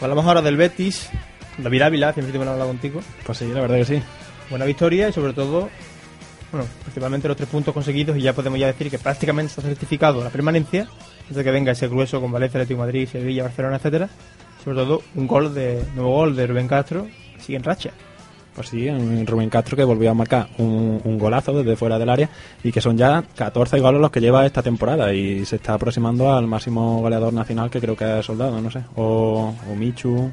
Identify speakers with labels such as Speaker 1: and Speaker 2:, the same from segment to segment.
Speaker 1: Hablamos ahora del Betis. David Ávila, siempre tengo que hablar contigo.
Speaker 2: Pues sí, la verdad que sí.
Speaker 1: Buena victoria y sobre todo, bueno, principalmente los tres puntos conseguidos y ya podemos ya decir que prácticamente está certificado la permanencia antes de que venga ese grueso con Valencia, Atlético Madrid, Sevilla, Barcelona, etcétera. Sobre todo un gol de nuevo gol de Rubén Castro, que sigue en racha.
Speaker 2: Pues sí, un Rubén Castro que volvió a marcar un, un golazo desde fuera del área y que son ya 14 goles los que lleva esta temporada y se está aproximando al máximo goleador nacional que creo que es Soldado, no sé, o, o Michu,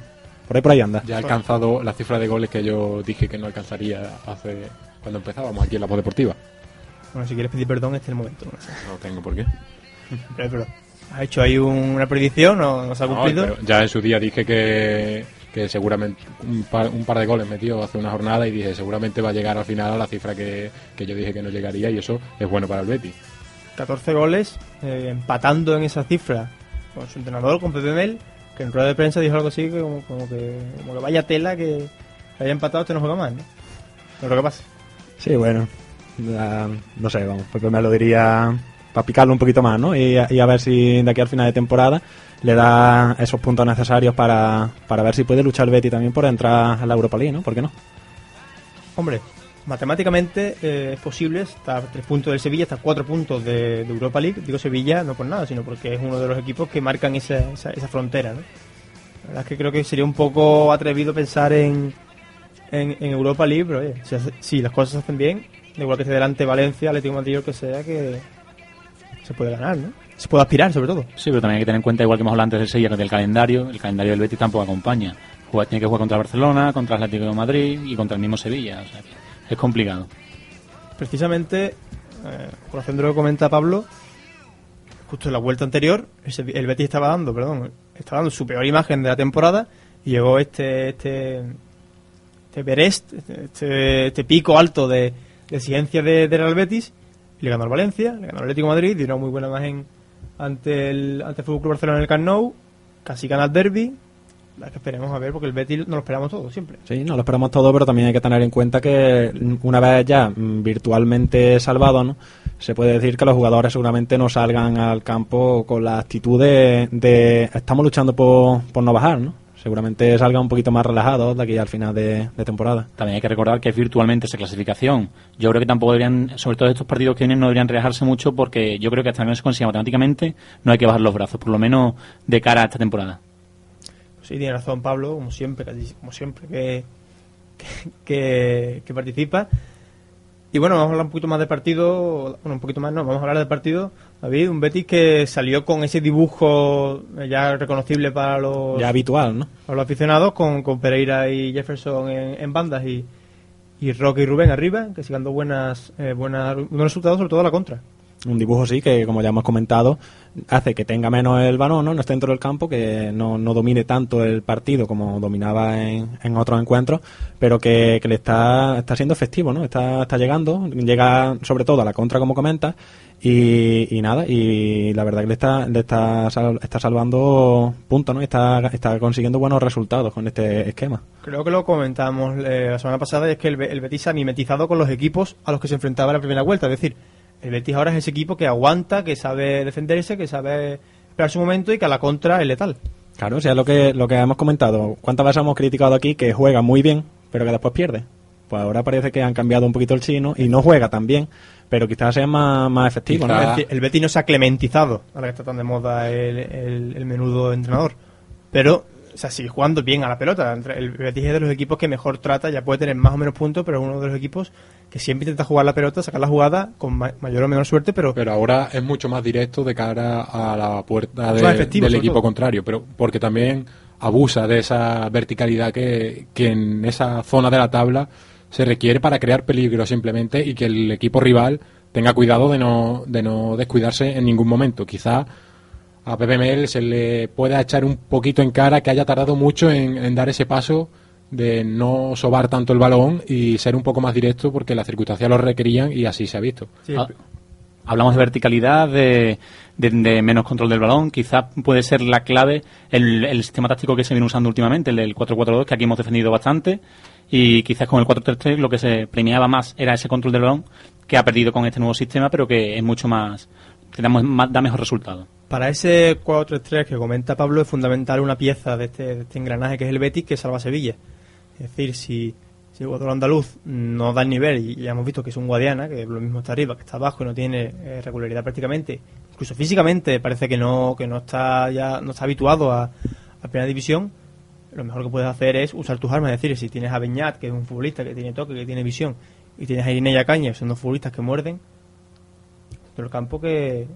Speaker 2: por ahí por ahí anda.
Speaker 3: Ya ha alcanzado la cifra de goles que yo dije que no alcanzaría hace cuando empezábamos aquí en la voz deportiva.
Speaker 1: Bueno, si quieres pedir perdón, este es el momento. No sé.
Speaker 3: No tengo por qué.
Speaker 1: Pero, pero, ha hecho ahí un- una predicción, no, no se ha cumplido.
Speaker 3: ya en su día dije que, que seguramente un par, un par de goles metió hace una jornada y dije seguramente va a llegar al final a la cifra que, que yo dije que no llegaría y eso es bueno para el Betis.
Speaker 1: 14 goles, eh, empatando en esa cifra con su entrenador, con Pepe Mel, que en rueda de prensa dijo algo así que como, como que, como que vaya tela que haya empatado, este no juega más, ¿no? No creo que pase.
Speaker 2: Sí, bueno, ya, no sé, vamos, Pepe me lo diría para picarlo un poquito más, ¿no? Y a ver si de aquí al final de temporada le da esos puntos necesarios para, para ver si puede luchar Betty también por entrar a la Europa League, ¿no? ¿Por qué no?
Speaker 1: Hombre, matemáticamente eh, es posible, a 3 puntos del Sevilla, a 4 puntos de, Europa League. Digo Sevilla no por nada, sino porque es uno de los equipos que marcan esa, esa, esa frontera, ¿no? La verdad es que creo que sería un poco atrevido pensar en, en, Europa League, pero oye, si, si las cosas se hacen bien, igual que esté delante Valencia, Atlético Madrid o que sea, que se puede ganar, ¿no? Se puede aspirar, sobre todo.
Speaker 4: Sí, pero también hay que tener en cuenta, igual que hemos hablado antes del Sevilla, del calendario, el calendario del Betis tampoco acompaña. Juega- tiene que jugar contra Barcelona, contra Atlético de Madrid y contra el mismo Sevilla. O sea, que es complicado.
Speaker 1: Precisamente, eh, por haciendo lo que comenta Pablo, justo en la vuelta anterior, el, Betis estaba dando, perdón, estaba dando su peor imagen de la temporada y llegó este este este Berest, este, este, este pico alto de, de exigencia de, de Real Betis y le ganó al Valencia, le ganó al Atlético de Madrid, dio una muy buena imagen ante el ante el Fútbol Barcelona en el Camp casi gana el Derby. La que esperemos a ver porque el Betis no lo esperamos todo siempre.
Speaker 2: Sí, no lo esperamos todo, pero también hay que tener en cuenta que una vez ya mm, virtualmente salvado, ¿no? se puede decir que los jugadores seguramente no salgan al campo con la actitud de, de estamos luchando por, por no bajar, ¿no? Seguramente salgan un poquito más relajados de aquí al final de, de temporada.
Speaker 4: También hay que recordar que es virtualmente esa clasificación. Yo creo que tampoco deberían, sobre todo estos partidos que vienen, no deberían relajarse mucho porque yo creo que hasta que no se consiga matemáticamente no hay que bajar los brazos, por lo menos de cara a esta temporada.
Speaker 1: Sí, tiene razón Pablo, como siempre, como siempre que, que, que participa. Y bueno, vamos a hablar un poquito más del partido, bueno, un poquito más no, vamos a hablar del partido. David, un Betis que salió con ese dibujo ya reconocible para los,
Speaker 2: Ya habitual, ¿no?
Speaker 1: para los aficionados, con, con Pereira y Jefferson en, en bandas y, y Roque y Rubén arriba, que sigan dando buenas, eh, buenas, buenos resultados, sobre todo a la contra.
Speaker 2: Un dibujo sí que, como ya hemos comentado, hace que tenga menos el balón, ¿no? No esté dentro del campo, que no, no domine tanto el partido como dominaba en, en otros encuentros, pero que, que le está, está siendo efectivo, ¿no? Está, está llegando, llega sobre todo a la contra, como comentas, y, y nada, y la verdad que le está, le está, sal- está salvando puntos, ¿no? Está, está consiguiendo buenos resultados con este esquema.
Speaker 1: Creo que lo comentábamos eh, la semana pasada, es que el, el Betis ha mimetizado con los equipos a los que se enfrentaba en la primera vuelta. Es decir, el Betis ahora es ese equipo que aguanta, que sabe defenderse, que sabe esperar su momento y que a la contra es letal.
Speaker 2: Claro, o sea, lo que, lo que hemos comentado. ¿Cuántas veces hemos criticado aquí que juega muy bien, pero que después pierde? Pues ahora parece que han cambiado un poquito el chino y no juega tan bien, pero quizás sea más, más efectivo, ¿no?
Speaker 3: Quizá-
Speaker 1: el Betis no se ha clementizado, ahora que está tan de moda el, el- el menudo entrenador. Pero, o sea, sigue jugando bien a la pelota. El Betis es de los equipos que mejor trata, ya puede tener más o menos puntos, pero es uno de los equipos que siempre intenta jugar la pelota, sacar la jugada con ma- mayor o menor suerte, pero
Speaker 3: Pero ahora es mucho más directo de cara a la puerta de-
Speaker 1: Más efectivo,
Speaker 3: del equipo
Speaker 1: todo.
Speaker 3: contrario, pero porque también abusa de esa verticalidad que, que en esa zona de la tabla se requiere para crear peligro simplemente y que el equipo rival tenga cuidado de no, de no descuidarse en ningún momento. Quizá a PPML se le pueda echar un poquito en cara que haya tardado mucho en, en dar ese paso de no sobar tanto el balón y ser un poco más directo porque las circunstancias lo requerían y así se ha visto.
Speaker 1: sí,
Speaker 4: Ah, Hablamos de verticalidad, de, de- de menos control del balón. Quizás puede ser la clave el, el sistema táctico que se viene usando últimamente, el del 4-4-2, que aquí hemos defendido bastante. Y quizás con el 4-3-3 lo que se premiaba más era ese control del balón, que ha perdido con este nuevo sistema, pero que es mucho más, da, mejor resultado.
Speaker 1: Para ese 4-3-3 que comenta Pablo es fundamental una pieza de este, de este engranaje que es el Betis que salva Sevilla. Es decir, si, si el jugador andaluz no da el nivel y ya hemos visto que es un Guadiana, que lo mismo está arriba, que está abajo y no tiene eh, regularidad prácticamente, incluso físicamente parece que no que no está ya no está habituado a, a primera división, lo mejor que puedes hacer es usar tus armas, es decir, si tienes a Beñat, que es un futbolista que tiene toque, que tiene visión, y tienes a Irene y a Caña, que son dos futbolistas que muerden, pero el campo que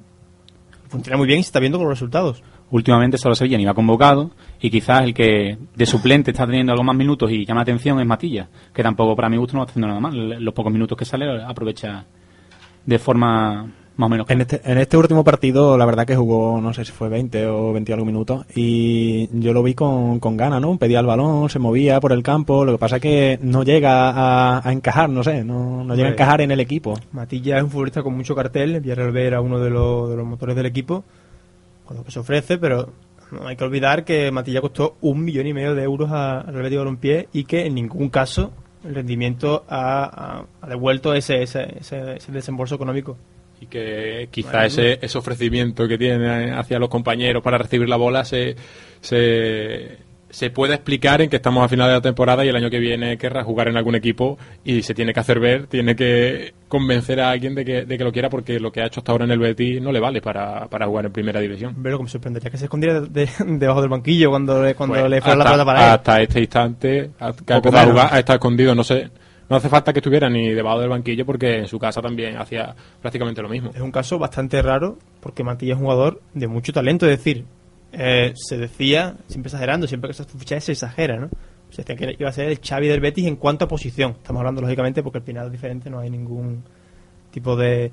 Speaker 1: funciona muy bien y se está viendo con los resultados.
Speaker 4: Últimamente solo Sevilla ni va convocado y quizás el que de suplente está teniendo algo más minutos y llama la atención es Matilla, que tampoco para mi gusto no está haciendo nada mal. Los pocos minutos que sale aprovecha de forma más o menos.
Speaker 2: En este, en este último partido, la verdad que jugó, no sé si fue 20 o 20 algo minutos, y yo lo vi con, con ganas, ¿no? Pedía el balón, se movía por el campo, lo que pasa es que no llega a, a encajar, no sé, no, no llega a encajar en el equipo.
Speaker 1: Matilla es un futbolista con mucho cartel, Villarreal B era uno de los, de los motores del equipo, con lo que se ofrece, pero no hay que olvidar que Matilla costó un millón y medio de euros a- al Real Betis Balompié y que en ningún caso el rendimiento ha, ha- ha devuelto ese, ese, ese, ese desembolso económico.
Speaker 3: Y que quizá ese, ese ofrecimiento que tiene hacia los compañeros para recibir la bola se, se, se puede explicar en que estamos a final de la temporada y el año que viene querrá jugar en algún equipo y se tiene que hacer ver, tiene que convencer a alguien de que, de que lo quiera porque lo que ha hecho hasta ahora en el Betis no le vale para, para jugar en primera división.
Speaker 1: Pero que me sorprendería que se escondiera de- de- debajo del banquillo cuando cuando
Speaker 3: Pues,
Speaker 1: le fuera la pelota para él.
Speaker 3: hasta este instante, hasta que ha empezado a jugar, ha estado escondido, no sé. No hace falta que estuviera ni debajo del banquillo porque en su casa también hacía prácticamente lo mismo.
Speaker 1: Es un caso bastante raro porque Matilla es un jugador de mucho talento, es decir, eh, se decía, siempre exagerando, siempre que se fichaje se exagera, ¿no? Se decía que iba a ser el Xavi del Betis en cuanto a posición. Estamos hablando lógicamente porque al final es diferente, no hay ningún tipo de...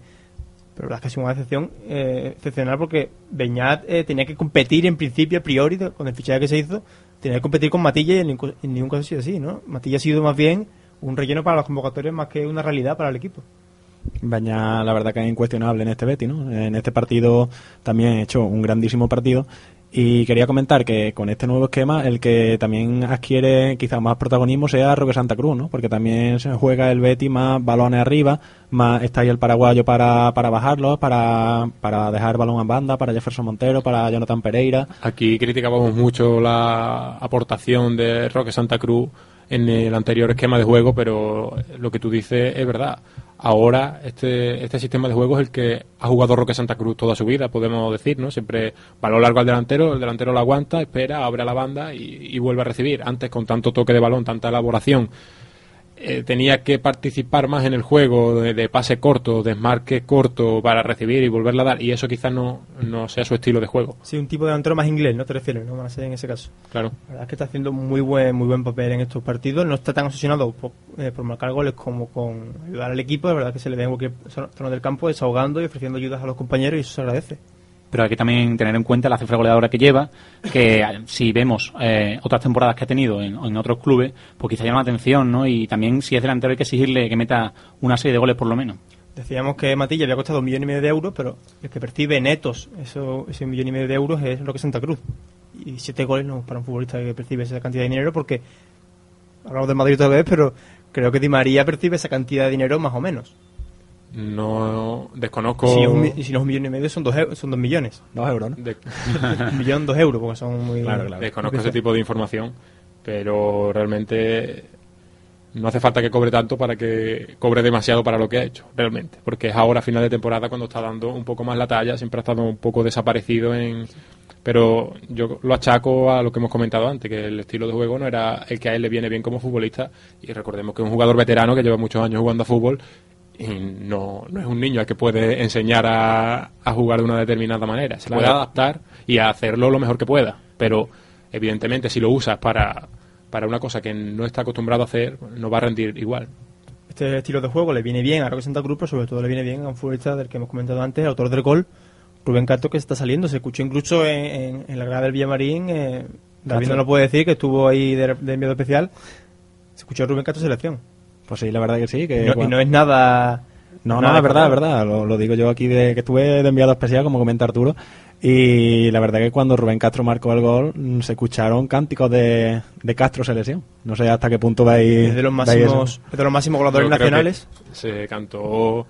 Speaker 1: Pero la verdad es que es una excepción eh, excepcional porque Beñat eh, tenía que competir en principio, a priori, con el fichaje que se hizo, tenía que competir con Matilla y en, ningún- en ningún caso ha sido así, ¿no? Matilla ha sido más bien un relleno para las convocatorias más que una realidad para el equipo.
Speaker 2: Baña, la verdad que es incuestionable en este Betis, ¿no? En este partido también ha hecho un grandísimo partido. Y quería comentar que con este nuevo esquema, el que también adquiere quizás más protagonismo sea Roque Santa Cruz, ¿no? Porque también se juega el Betis más balones arriba, más está ahí el paraguayo para, para bajarlos, para, para dejar balón en banda, para Jefferson Montero, para Jonathan Pereira.
Speaker 3: Aquí criticábamos mucho la aportación de Roque Santa Cruz en el anterior esquema de juego, pero lo que tú dices es verdad. Ahora este, este sistema de juego es el que ha jugado Roque Santa Cruz toda su vida, podemos decir, ¿no? Siempre balón largo al delantero, el delantero lo aguanta, espera, abre a la banda y, y vuelve a recibir. Antes con tanto toque de balón, tanta elaboración, eh, tenía que participar más en el juego de, de pase corto, desmarque corto para recibir y volverla a dar, y eso quizás no, no sea su estilo de juego,
Speaker 1: Sí, un tipo de delantero más inglés, ¿no te refieres? ¿No ser en ese caso?
Speaker 3: claro.
Speaker 1: La verdad es que está haciendo muy buen muy buen papel en estos partidos. No está tan obsesionado por, eh, por marcar goles como con ayudar al equipo. La verdad es que se le ve en cualquier zona del campo desahogando y ofreciendo ayudas a los compañeros y eso se agradece.
Speaker 4: Pero hay que también tener en cuenta la cifra goleadora que lleva, que si vemos eh, otras temporadas que ha tenido en, otros clubes, pues quizá llama la atención, ¿no? Y también si es delantero hay que exigirle que meta una serie de goles por lo menos.
Speaker 1: Decíamos que Matilla había costado un millón y medio de euros, pero el que percibe netos eso, ese millón y medio de euros es Roque Santa Cruz. Y siete goles no para un futbolista que percibe esa cantidad de dinero porque hablamos del Madrid otra vez, pero creo que Di María percibe esa cantidad de dinero más o menos.
Speaker 3: No desconozco.
Speaker 1: Y si, un si no es un millón y medio son dos, son dos millones.
Speaker 2: Dos euros, ¿no?
Speaker 3: de-
Speaker 1: un millón, dos euros, porque son muy...
Speaker 2: Claro, claro.
Speaker 3: desconozco ese tipo de información, pero realmente no hace falta que cobre tanto para que cobre demasiado para lo que ha hecho, realmente. Porque es ahora, a final de temporada, cuando está dando un poco más la talla, siempre ha estado un poco desaparecido en. Pero yo lo achaco a lo que hemos comentado antes, que el estilo de juego no era el que a él le viene bien como futbolista. Y recordemos que es un jugador veterano que lleva muchos años jugando a fútbol no, no es un niño al que puede enseñar a, a jugar de una determinada manera. Se puede adaptar y a hacerlo lo mejor que pueda. Pero evidentemente si lo usas para, para una cosa que no está acostumbrado a hacer, no va a rendir igual.
Speaker 1: Este estilo de juego le viene bien a Roque Santa Cruz, pero sobre todo le viene bien a un futbolista del que hemos comentado antes, el autor del gol, Rubén Castro, que está saliendo. Se escuchó incluso en, en- en la grada del Villamarín, eh, David no lo puede decir, que estuvo ahí de, de enviado especial. Se escuchó Rubén Castro selección.
Speaker 2: Pues sí, la verdad que sí. Que
Speaker 1: Y no, y no es nada...
Speaker 2: No,
Speaker 1: nada
Speaker 2: no, es verdad, es verdad. Lo, lo digo yo aquí de que estuve de enviado especial, como comenta Arturo. Y la verdad que cuando Rubén Castro marcó el gol, mm, se escucharon cánticos de, de Castro selección. No sé hasta qué punto veis.
Speaker 1: Es de los máximos, es de los máximos goleadores nacionales.
Speaker 3: Se cantó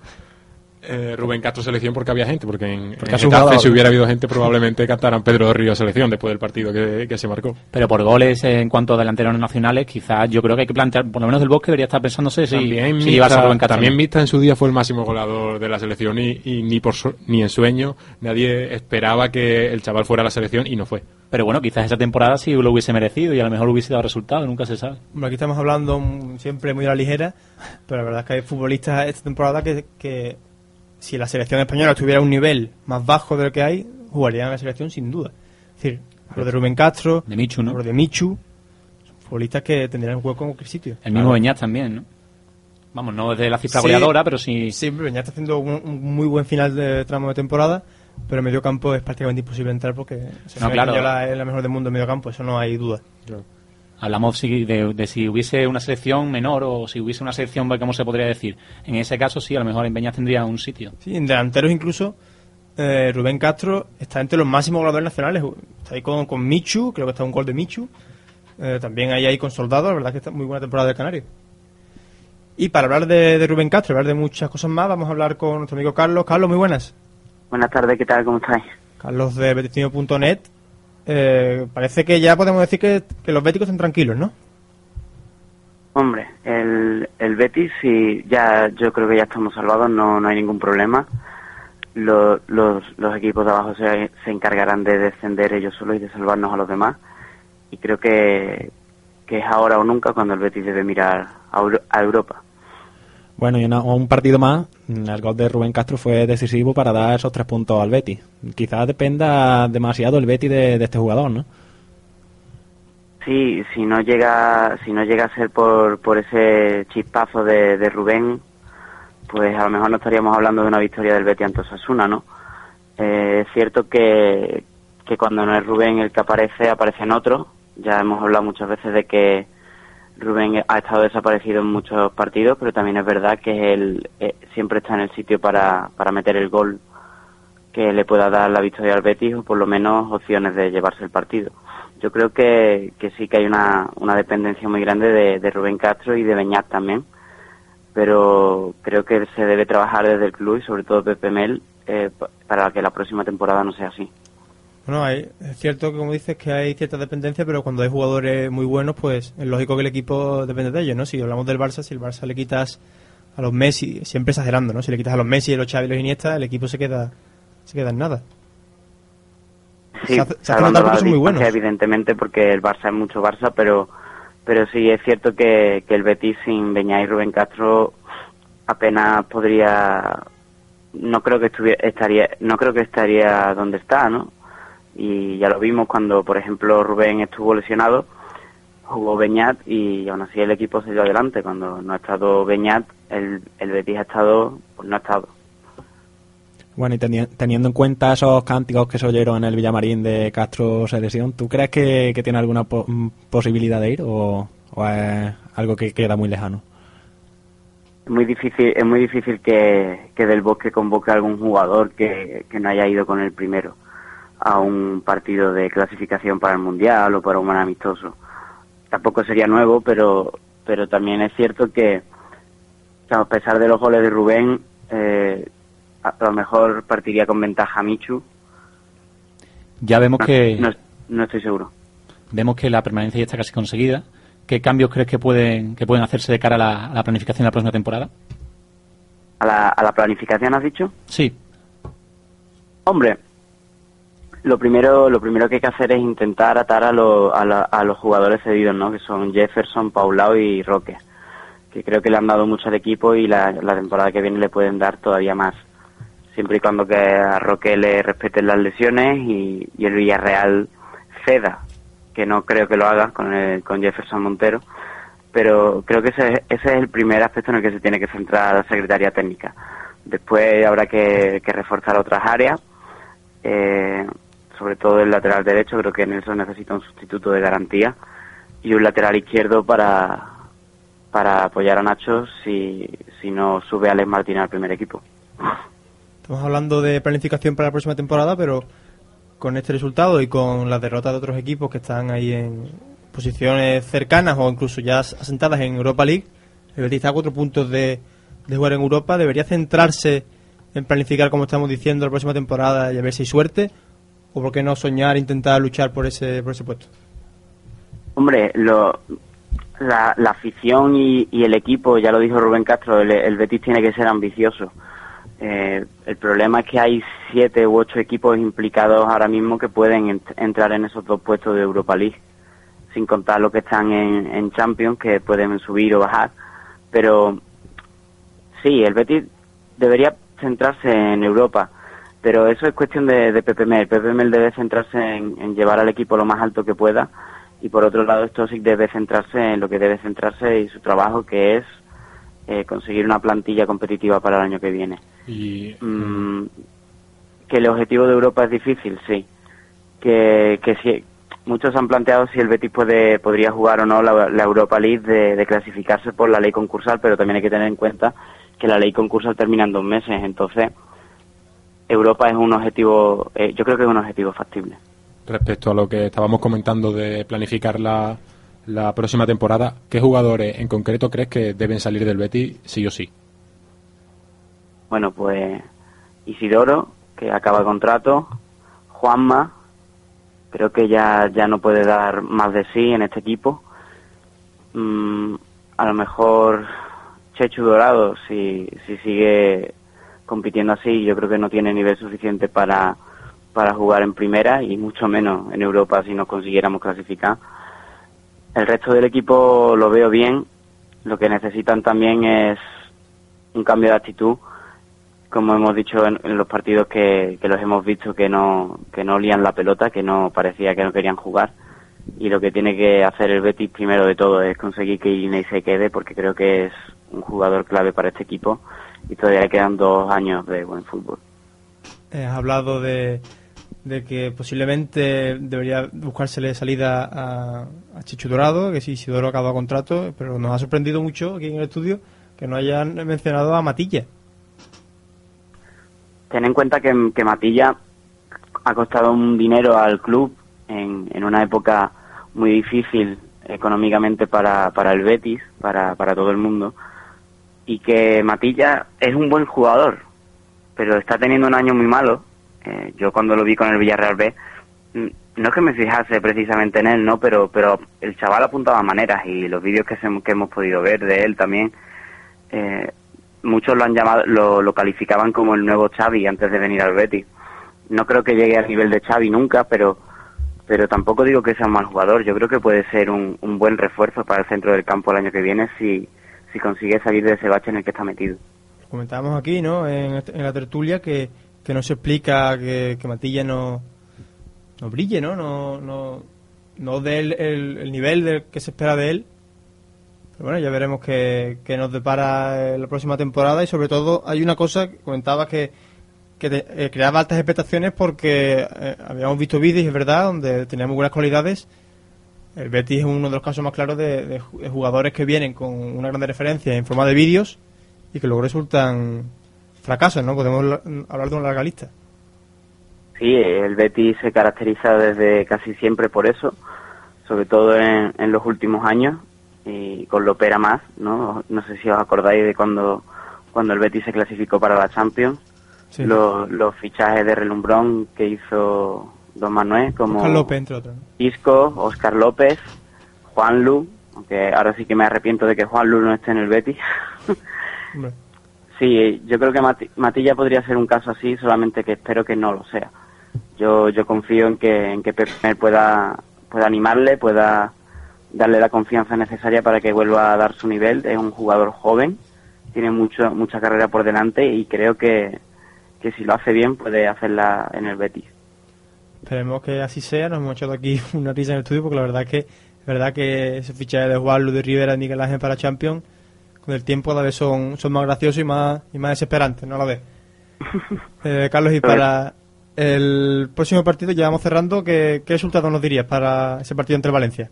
Speaker 3: eh, Rubén Castro selección porque había gente, porque en,
Speaker 2: Porque
Speaker 3: en. Getafe, si hubiera habido gente probablemente cantaran Pedro Río selección después del partido que, que se marcó.
Speaker 4: Pero por goles eh, en cuanto a delanteros nacionales, quizás yo creo que hay que plantear, por lo menos del Bosque debería estar pensándose si,
Speaker 3: también
Speaker 4: si llevarse a
Speaker 3: Mista,
Speaker 4: Rubén Castro.
Speaker 3: también Mista en su día fue el máximo goleador de la selección y, y ni por su- ni en sueño nadie esperaba que el chaval fuera a la selección y no fue.
Speaker 4: Pero bueno, quizás esa temporada sí lo hubiese merecido y a lo mejor hubiese dado resultado, nunca se sabe.
Speaker 1: Bueno, aquí estamos hablando siempre muy a la ligera, pero la verdad es que hay futbolistas esta temporada que, que si la selección española tuviera un nivel más bajo del que hay, jugarían en la selección sin duda. Es decir, hablo de Rubén Castro,
Speaker 4: De Michu, ¿no?
Speaker 1: de Michu, son futbolistas que tendrían un hueco en cualquier sitio.
Speaker 4: El mismo Beñat también, ¿no? Vamos, no desde la cifra
Speaker 1: Sí.
Speaker 4: goleadora, pero sí...
Speaker 1: Sí, Beñat está haciendo un, un muy buen final de tramo de temporada, pero en medio campo es prácticamente imposible entrar porque selección
Speaker 4: claro.
Speaker 1: española es la mejor del mundo en medio campo, eso no hay duda.
Speaker 4: Hablamos de, de si hubiese una selección menor o si hubiese una selección, ¿cómo se podría decir? En ese caso sí, a lo mejor en Beñat tendría un sitio.
Speaker 1: Sí, en delanteros incluso, eh, Rubén Castro está entre los máximos goleadores nacionales. Está ahí con, con Michu, creo que está un gol de Michu. Eh, también ahí, ahí con Soldado, la verdad que está muy buena temporada del Canario. Y para hablar de, de Rubén Castro, hablar de muchas cosas más, vamos a hablar con nuestro amigo Carlos. Carlos, muy buenas.
Speaker 5: Buenas tardes, ¿qué tal? ¿Cómo estáis?
Speaker 1: Carlos de betisino.net. Eh, parece que ya podemos decir que, que los béticos están tranquilos, ¿no?
Speaker 5: Hombre, el, el Betis, sí, ya, yo creo que ya estamos salvados, no, no hay ningún problema. Lo- los, los equipos de abajo se, se encargarán de descender ellos solos y de salvarnos a los demás. Y creo que, que es ahora o nunca cuando el Betis debe mirar a, a Europa.
Speaker 2: Bueno, y una- un partido más, mm, el gol de Rubén Castro fue decisivo para dar esos tres puntos al Betis. Quizás dependa demasiado el Betis de, este jugador, ¿no?
Speaker 5: Sí, si no llega, si no llega a ser por, por ese chispazo de, de Rubén, pues a lo mejor no estaríamos hablando de una victoria del Betis ante Osasuna, ¿no? Eh, es cierto que, que cuando no es Rubén el que aparece, aparecen otros. Ya hemos hablado muchas veces de que Rubén ha estado desaparecido en muchos partidos, pero también es verdad que él eh, siempre está en el sitio para, para meter el gol que le pueda dar la victoria al Betis o por lo menos opciones de llevarse el partido. Yo creo que, que sí que hay una, una dependencia muy grande de, de Rubén Castro y de Beñat también, pero creo que se debe trabajar desde el club y sobre todo Pepe Mel eh, pa- para que la próxima temporada no sea así.
Speaker 1: Bueno, hay- es cierto que como dices que hay cierta dependencia, pero cuando hay jugadores muy buenos, pues es lógico que el equipo depende de ellos, ¿no? Si hablamos del Barça, si el Barça le quitas a los Messi, siempre exagerando, ¿no? Si le quitas a los Messi, a los Xavi y los Iniesta, el equipo se queda se queda en nada.
Speaker 5: Sí,
Speaker 1: Se hace- se hace
Speaker 5: salvando
Speaker 1: notar porque
Speaker 5: la
Speaker 1: son muy buenos.
Speaker 5: evidentemente, porque el Barça es mucho Barça, pero pero sí es cierto que, que el Betis sin Beñat y Rubén Castro apenas podría no creo que estuviera estaría no creo que estaría donde está, ¿no? Y ya lo vimos cuando, por ejemplo, Rubén estuvo lesionado, jugó Beñat y aún así el equipo se dio adelante. Cuando no ha estado Beñat, el, el Betis ha estado, pues no ha estado.
Speaker 2: Bueno, y teni- teniendo en cuenta esos cánticos que se oyeron en el Villamarín de Castro Selección, ¿tú crees que, que tiene alguna po- mm, posibilidad de ir o, o es algo que queda muy lejano?
Speaker 5: Es muy difícil, es muy difícil que, que Del Bosque convoque a algún jugador que, que no haya ido con el primero a un partido de clasificación para el Mundial o para un amistoso. Tampoco sería nuevo, pero, pero también es cierto que, a pesar de los goles de Rubén, eh, a a lo mejor partiría con ventaja Michu.
Speaker 4: Ya vemos
Speaker 5: No,
Speaker 4: que
Speaker 5: no, no estoy seguro.
Speaker 4: vemos que la permanencia ya está casi conseguida. ¿Qué cambios crees que pueden que pueden hacerse de cara a la, a la planificación de la próxima temporada?
Speaker 5: ¿A la, a la planificación has dicho?
Speaker 4: Sí,
Speaker 5: Hombre, lo primero, lo primero que hay que hacer es intentar atar a, lo- a, la- a los jugadores cedidos, ¿no? Que son Jefferson, Paulao y Roque, que creo que le han dado mucho al equipo y la, la temporada que viene le pueden dar todavía más, siempre y cuando que a Roque le respeten las lesiones y, el Villarreal ceda, que no creo que lo haga con, el- con Jefferson Montero, pero creo que ese, ese es el primer aspecto en el que se tiene que centrar la Secretaría Técnica. Después habrá que, que reforzar otras áreas, eh, sobre todo el lateral derecho, creo que Nelson necesita un sustituto de garantía y un lateral izquierdo para, para apoyar a Nacho si, si no sube Alex Martín al primer equipo.
Speaker 1: Estamos hablando de planificación para la próxima temporada, pero con este resultado y con las derrotas de otros equipos que están ahí en posiciones cercanas o incluso ya as- asentadas en Europa League, el Betis a cuatro puntos de, de jugar en Europa. Debería centrarse en planificar, como estamos diciendo, la próxima temporada y a ver si hay suerte? ¿O por qué no soñar e intentar luchar por ese, por ese puesto?
Speaker 5: Hombre, lo, la, la afición y, y el equipo, ya lo dijo Rubén Castro, el, Betis tiene que ser ambicioso. Eh, el problema es que hay siete u ocho equipos implicados ahora mismo que pueden ent- entrar en esos dos puestos de Europa League, sin contar los que están en Champions, que pueden subir o bajar. Pero sí, el Betis debería centrarse en Europa, pero eso es cuestión de, de. Pepe Mel debe centrarse en, en llevar al equipo lo más alto que pueda y por otro lado Stosic debe centrarse en lo que debe centrarse y su trabajo, que es eh, conseguir una plantilla competitiva para el año que viene.
Speaker 3: Y
Speaker 5: Mm, que el objetivo de Europa es difícil, sí. Que, que si, muchos han planteado si el Betis puede, podría jugar o no la, la Europa League de, de clasificarse por la ley concursal, pero también hay que tener en cuenta que la ley concursal termina en dos meses, entonces Europa es un objetivo, eh, yo creo que es un objetivo factible.
Speaker 3: respecto a lo que estábamos comentando de planificar la, la próxima temporada, ¿qué jugadores en concreto crees que deben salir del Betis sí o sí?
Speaker 5: Bueno, pues Isidoro, que acaba contrato, Juanma, creo que ya, ya no puede dar más de sí en este equipo. Mm, a lo mejor Chechu Dorado, si, si sigue compitiendo así, yo creo que no tiene nivel suficiente para, para jugar en primera y mucho menos en Europa si nos consiguiéramos clasificar. El resto del equipo lo veo bien. Lo que necesitan también es un cambio de actitud como hemos dicho en, los partidos que, que los hemos visto que no que no lían la pelota, que no parecía que no querían jugar y lo que tiene que hacer el Betis primero de todo es conseguir que Inés se quede porque creo que es un jugador clave para este equipo y todavía quedan dos años de buen fútbol.
Speaker 1: Has hablado de, de que posiblemente debería buscársele salida a, a Chicho Dorado, que si Isidoro acaba contrato, pero nos ha sorprendido mucho aquí en el estudio que no hayan mencionado a Matilla.
Speaker 5: Ten en cuenta que, que Matilla ha costado un dinero al club en, en una época muy difícil económicamente para, para el Betis, para, para todo el mundo, y que Matilla es un buen jugador, pero está teniendo un año muy malo. Eh, yo cuando lo vi con el Villarreal B, mm, no es que me fijase precisamente en él, ¿no? Pero, pero el chaval apuntaba maneras y los vídeos que, se- que hemos podido ver de él también, eh, muchos lo han llamado, lo, lo calificaban como el nuevo Xavi antes de venir al Betis. No creo que llegue al nivel de Xavi nunca, pero pero tampoco digo que sea un mal jugador. Yo creo que puede ser un, un buen refuerzo para el centro del campo el año que viene si, si consigue salir de ese bache en el que está metido.
Speaker 1: Comentábamos aquí, ¿no? En, este- la tertulia que, que no se explica que, Matilla no, no brille, ¿no? No, no, no dé el, el- el nivel del que se espera de él. Pero bueno, ya veremos qué, qué nos depara eh, la próxima temporada y sobre todo hay una cosa que comentabas que, que eh, creaba altas expectaciones porque eh, habíamos visto vídeos, es verdad, donde tenía muy buenas cualidades. El Betis es uno de los casos más claros de, de ju- de jugadores que vienen con una gran referencia en forma de vídeos y que luego resultan fracasos, ¿no? Podemos la- hablar de una larga lista.
Speaker 5: Sí, el Betis se caracteriza desde casi siempre por eso, sobre todo en, en los últimos años y con Lopera más, ¿no? No sé si os acordáis de cuando, cuando el Betis se clasificó para la Champions,
Speaker 1: Sí.
Speaker 5: los, los fichajes de relumbrón que hizo Don Manuel, como
Speaker 1: Oscar López, entre otros.
Speaker 5: Oscar López, Juan Lu, aunque ahora sí que me arrepiento de que Juan Lu no esté en el Betis. Sí, yo creo que Mati- Matilla podría ser un caso así, solamente que espero que no lo sea. Yo yo confío en que en que Pep pueda pueda animarle, pueda darle la confianza necesaria para que vuelva a dar su nivel. Es un jugador joven, tiene mucho mucha carrera por delante y creo que que si lo hace bien puede hacerla en el Betis.
Speaker 1: Esperemos que así sea. Nos hemos echado aquí una risa en el estudio porque la verdad que es verdad que ese fichaje de Juan Luis de Rivera y Miguel Ángel para Champions con el tiempo cada vez son, son más graciosos y más y más desesperantes, ¿no la ves? Eh, Carlos, y para el próximo partido ya vamos cerrando. ¿Qué, qué resultado nos dirías para ese partido entre Valencia?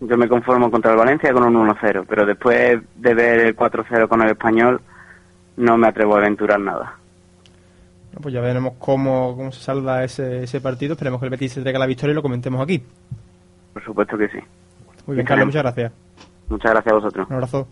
Speaker 5: Yo me conformo contra el Valencia con un 1-0, pero después de ver el 4-0 con el Español no me atrevo a aventurar nada.
Speaker 1: Bueno, pues ya veremos cómo, cómo se salda ese, ese partido. Esperemos que el Betis se traiga la victoria y lo comentemos aquí.
Speaker 5: Por supuesto que sí.
Speaker 1: Muy bien. Carlos, muchas gracias.
Speaker 5: Muchas gracias a vosotros.
Speaker 1: Un abrazo.